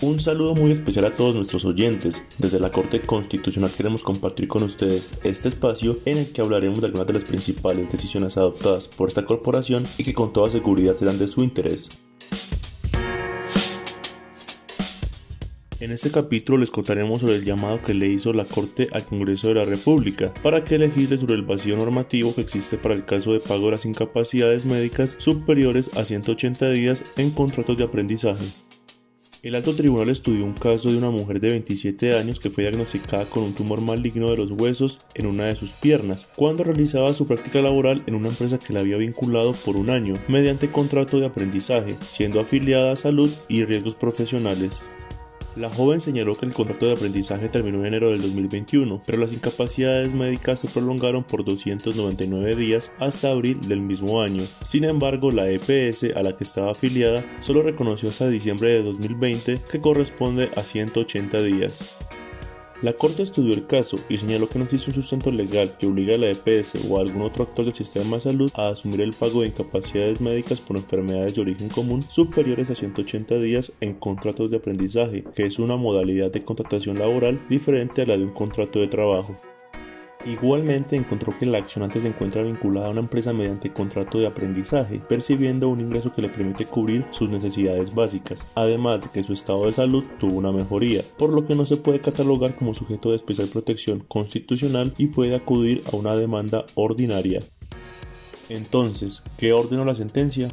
Un saludo muy especial a todos nuestros oyentes. Desde la Corte Constitucional queremos compartir con ustedes este espacio en el que hablaremos de algunas de las principales decisiones adoptadas por esta corporación y que con toda seguridad serán de su interés. En este capítulo les contaremos sobre el llamado que le hizo la Corte al Congreso de la República para que legisle sobre el vacío normativo que existe para el caso de pago de las incapacidades médicas superiores a 180 días en contratos de aprendizaje. El alto tribunal estudió un caso de una mujer de 27 años que fue diagnosticada con un tumor maligno de los huesos en una de sus piernas cuando realizaba su práctica laboral en una empresa que la había vinculado por un año mediante contrato de aprendizaje, siendo afiliada a salud y riesgos profesionales. La joven señaló que el contrato de aprendizaje terminó en enero del 2021, pero las incapacidades médicas se prolongaron por 299 días hasta abril del mismo año. Sin embargo, la EPS a la que estaba afiliada solo reconoció hasta diciembre de 2020, que corresponde a 180 días. La Corte estudió el caso y señaló que no existe un sustento legal que obligue a la EPS o a algún otro actor del sistema de salud a asumir el pago de incapacidades médicas por enfermedades de origen común superiores a 180 días en contratos de aprendizaje, que es una modalidad de contratación laboral diferente a la de un contrato de trabajo. Igualmente encontró que la accionante se encuentra vinculada a una empresa mediante contrato de aprendizaje, percibiendo un ingreso que le permite cubrir sus necesidades básicas, además de que su estado de salud tuvo una mejoría, por lo que no se puede catalogar como sujeto de especial protección constitucional y puede acudir a una demanda ordinaria. Entonces, ¿qué ordenó la sentencia?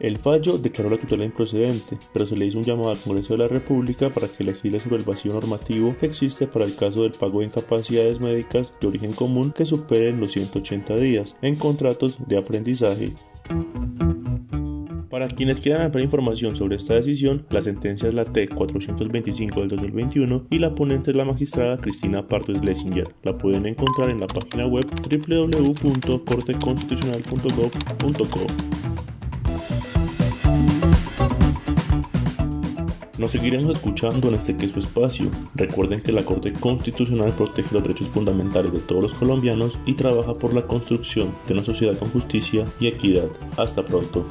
El fallo declaró la tutela improcedente, pero se le hizo un llamado al Congreso de la República para que legisle sobre el vacío normativo que existe para el caso del pago de incapacidades médicas de origen común que superen los 180 días en contratos de aprendizaje. Para quienes quieran ampliar información sobre esta decisión, la sentencia es la T-425 del 2021 y la ponente es la magistrada Cristina Pardo Schlesinger. La pueden encontrar en la página web www.corteconstitucional.gov.co. Nos seguiremos escuchando en este que es su espacio. Recuerden que la Corte Constitucional protege los derechos fundamentales de todos los colombianos y trabaja por la construcción de una sociedad con justicia y equidad. Hasta pronto.